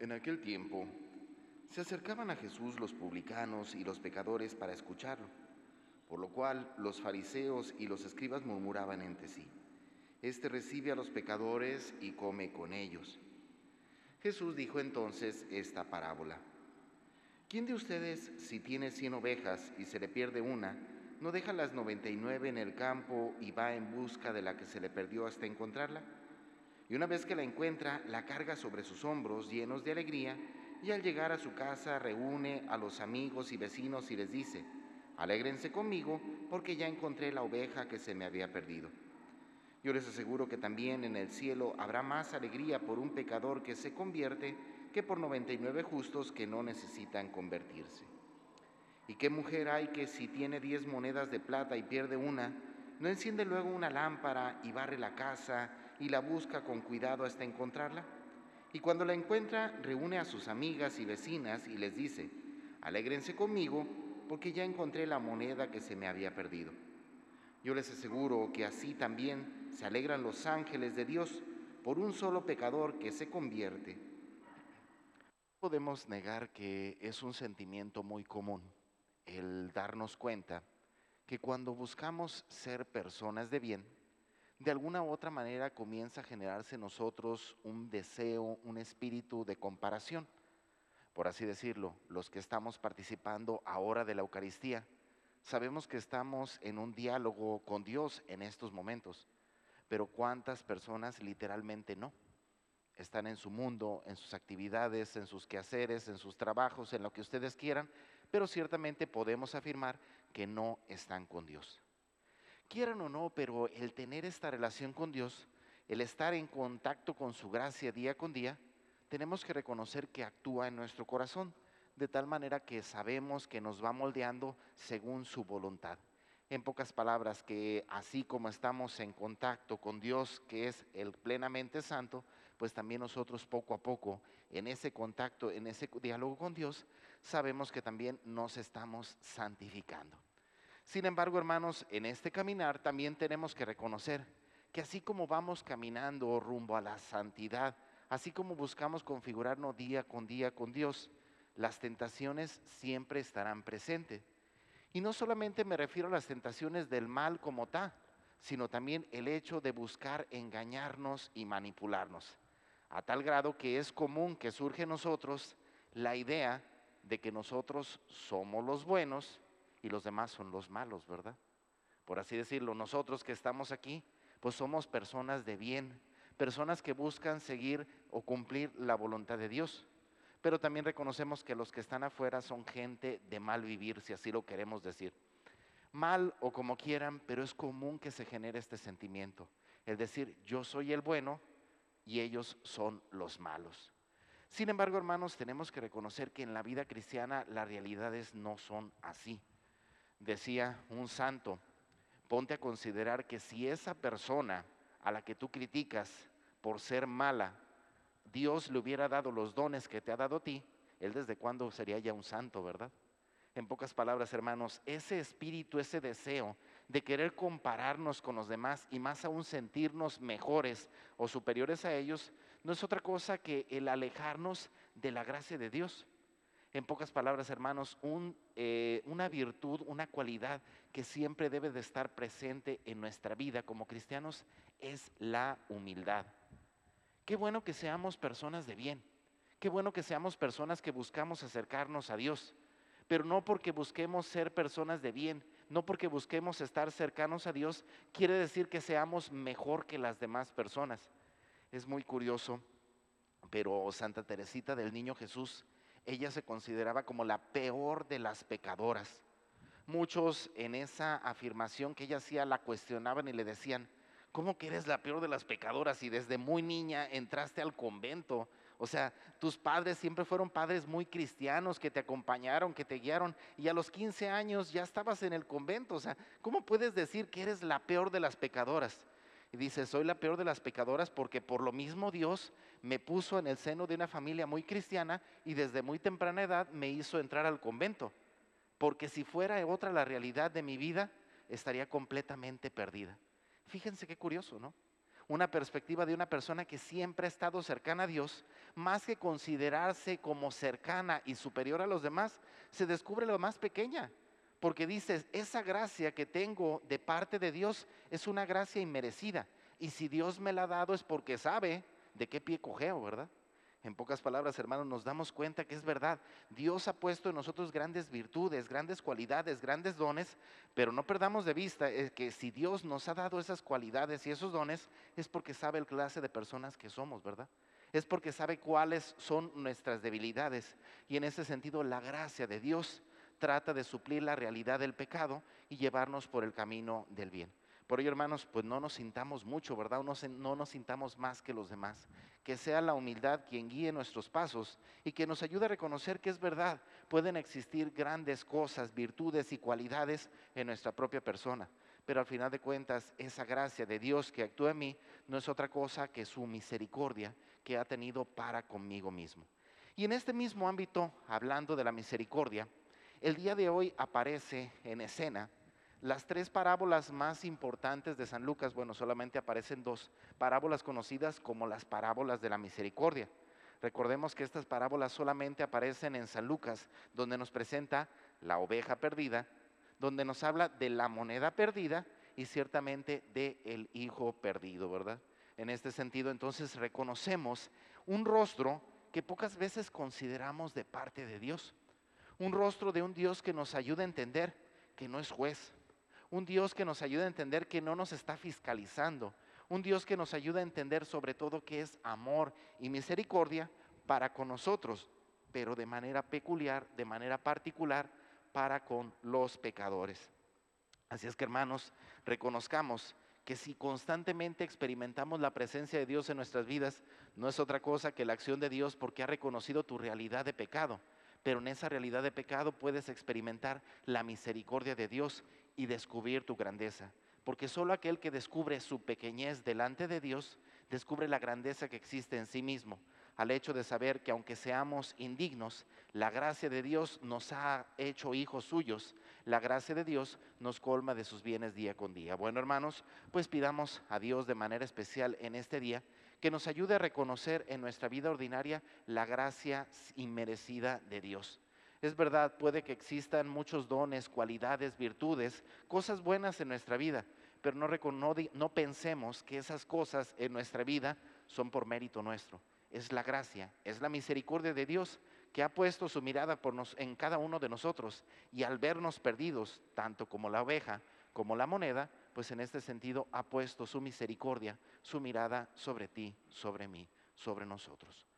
En aquel tiempo se acercaban a Jesús los publicanos y los pecadores para escucharlo, por lo cual los fariseos y los escribas murmuraban entre sí. Este recibe a los pecadores y come con ellos. Jesús dijo entonces esta parábola. ¿Quién de ustedes, si tiene cien ovejas y se le pierde una, no deja las noventa y nueve en el campo y va en busca de la que se le perdió hasta encontrarla? Y una vez que la encuentra, la carga sobre sus hombros llenos de alegría, y al llegar a su casa reúne a los amigos y vecinos y les dice, alégrense conmigo porque ya encontré la oveja que se me había perdido. Yo les aseguro que también en el cielo habrá más alegría por un pecador que se convierte que por 99 justos que no necesitan convertirse. ¿Y qué mujer hay que si tiene diez monedas de plata y pierde una, no enciende luego una lámpara y barre la casa y la busca con cuidado hasta encontrarla. Y cuando la encuentra, reúne a sus amigas y vecinas y les dice, alégrense conmigo porque ya encontré la moneda que se me había perdido. Yo les aseguro que así también se alegran los ángeles de Dios por un solo pecador que se convierte. Podemos negar que es un sentimiento muy común el darnos cuenta que cuando buscamos ser personas de bien, de alguna u otra manera comienza a generarse en nosotros un deseo, un espíritu de comparación. Por así decirlo, los que estamos participando ahora de la Eucaristía, sabemos que estamos en un diálogo con Dios en estos momentos, pero ¿cuántas personas literalmente no? Están en su mundo, en sus actividades, en sus quehaceres, en sus trabajos, en lo que ustedes quieran, pero ciertamente podemos afirmar que no están con Dios quieran o no, pero el tener esta relación con Dios, el estar en contacto con su gracia día con día, tenemos que reconocer que actúa en nuestro corazón, de tal manera que sabemos que nos va moldeando según su voluntad. En pocas palabras, que así como estamos en contacto con Dios, que es el plenamente santo, pues también nosotros poco a poco, en ese contacto, en ese diálogo con Dios, sabemos que también nos estamos santificando. Sin embargo, hermanos, en este caminar también tenemos que reconocer que así como vamos caminando rumbo a la santidad, así como buscamos configurarnos día con día con Dios, las tentaciones siempre estarán presentes. Y no solamente me refiero a las tentaciones del mal como tal, sino también el hecho de buscar engañarnos y manipularnos, a tal grado que es común que surge en nosotros la idea de que nosotros somos los buenos y los demás son los malos, ¿verdad? Por así decirlo, nosotros que estamos aquí, pues somos personas de bien, personas que buscan seguir o cumplir la voluntad de Dios. Pero también reconocemos que los que están afuera son gente de mal vivir, si así lo queremos decir. Mal o como quieran, pero es común que se genere este sentimiento. Es decir, yo soy el bueno y ellos son los malos. Sin embargo, hermanos, tenemos que reconocer que en la vida cristiana las realidades no son así decía un santo, ponte a considerar que si esa persona a la que tú criticas por ser mala, Dios le hubiera dado los dones que te ha dado a ti, él desde cuándo sería ya un santo, ¿verdad? En pocas palabras, hermanos, ese espíritu, ese deseo de querer compararnos con los demás y más aún sentirnos mejores o superiores a ellos, no es otra cosa que el alejarnos de la gracia de Dios en pocas palabras, hermanos, eh, una virtud, una cualidad que siempre debe de estar presente en nuestra vida como cristianos es la humildad. Qué bueno que seamos personas de bien. Qué bueno que seamos personas que buscamos acercarnos a Dios. Pero no porque busquemos ser personas de bien, no porque busquemos estar cercanos a Dios, quiere decir que seamos mejor que las demás personas. Es muy curioso, pero Santa Teresita del Niño Jesús ella se consideraba como la peor de las pecadoras. Muchos en esa afirmación que ella hacía la cuestionaban y le decían, ¿cómo que eres la peor de las pecadoras y desde muy niña entraste al convento? O sea, tus padres siempre fueron padres muy cristianos que te acompañaron, que te guiaron y a los 15 años ya estabas en el convento. O sea, ¿cómo puedes decir que eres la peor de las pecadoras? Y dice, soy la peor de las pecadoras porque por lo mismo Dios me puso en el seno de una familia muy cristiana y desde muy temprana edad me hizo entrar al convento. Porque si fuera otra la realidad de mi vida, estaría completamente perdida. Fíjense qué curioso, ¿no? una perspectiva de una persona que siempre ha estado cercana a Dios, más que considerarse como cercana y superior a los demás, se descubre lo más pequeña, porque dices, esa gracia que tengo de parte de Dios es una gracia inmerecida, y si Dios me la ha dado es porque sabe de qué pie cogeo, ¿verdad? En pocas palabras, hermanos, nos damos cuenta que es verdad. Dios ha puesto en nosotros grandes virtudes, grandes cualidades, grandes dones, pero no perdamos de vista eh, que si Dios nos ha dado esas cualidades y esos dones, es porque sabe el clase de personas que somos, ¿verdad? Es porque sabe cuáles son nuestras debilidades. Y en ese sentido, la gracia de Dios trata de suplir la realidad del pecado y llevarnos por el camino del bien. Por ello, hermanos, pues no nos sintamos mucho, ¿verdad? No, no nos sintamos más que los demás. Que sea la humildad quien guíe nuestros pasos y que nos ayude a reconocer que es verdad. Pueden existir grandes cosas, virtudes y cualidades en nuestra propia persona. Pero al final de cuentas, esa gracia de Dios que actúa en mí no es otra cosa que su misericordia que ha tenido para conmigo mismo. Y en este mismo ámbito, hablando de la misericordia, el día de hoy aparece en escena las tres parábolas más importantes de San Lucas, bueno, solamente aparecen dos parábolas conocidas como las parábolas de la misericordia. Recordemos que estas parábolas solamente aparecen en San Lucas, donde nos presenta la oveja perdida, donde nos habla de la moneda perdida y ciertamente de el hijo perdido, ¿verdad? En este sentido, entonces reconocemos un rostro que pocas veces consideramos de parte de Dios. Un rostro de un Dios que nos ayuda a entender que no es juez, un Dios que nos ayuda a entender que no nos está fiscalizando, un Dios que nos ayuda a entender sobre todo que es amor y misericordia para con nosotros, pero de manera peculiar, de manera particular, para con los pecadores. Así es que hermanos, reconozcamos que si constantemente experimentamos la presencia de Dios en nuestras vidas, no es otra cosa que la acción de Dios porque ha reconocido tu realidad de pecado. Pero en esa realidad de pecado puedes experimentar la misericordia de Dios y descubrir tu grandeza. Porque solo aquel que descubre su pequeñez delante de Dios, descubre la grandeza que existe en sí mismo, al hecho de saber que aunque seamos indignos, la gracia de Dios nos ha hecho hijos suyos, la gracia de Dios nos colma de sus bienes día con día. Bueno, hermanos, pues pidamos a Dios de manera especial en este día que nos ayude a reconocer en nuestra vida ordinaria la gracia inmerecida de Dios. Es verdad, puede que existan muchos dones, cualidades, virtudes, cosas buenas en nuestra vida, pero no, no, pensemos que esas cosas en nuestra vida son por mérito nuestro. Es la gracia, es la misericordia de Dios que ha puesto su mirada en cada uno de nosotros y al vernos perdidos, tanto como la oveja como la moneda, pues en este sentido ha puesto su misericordia, su mirada sobre ti, sobre mí, sobre nosotros.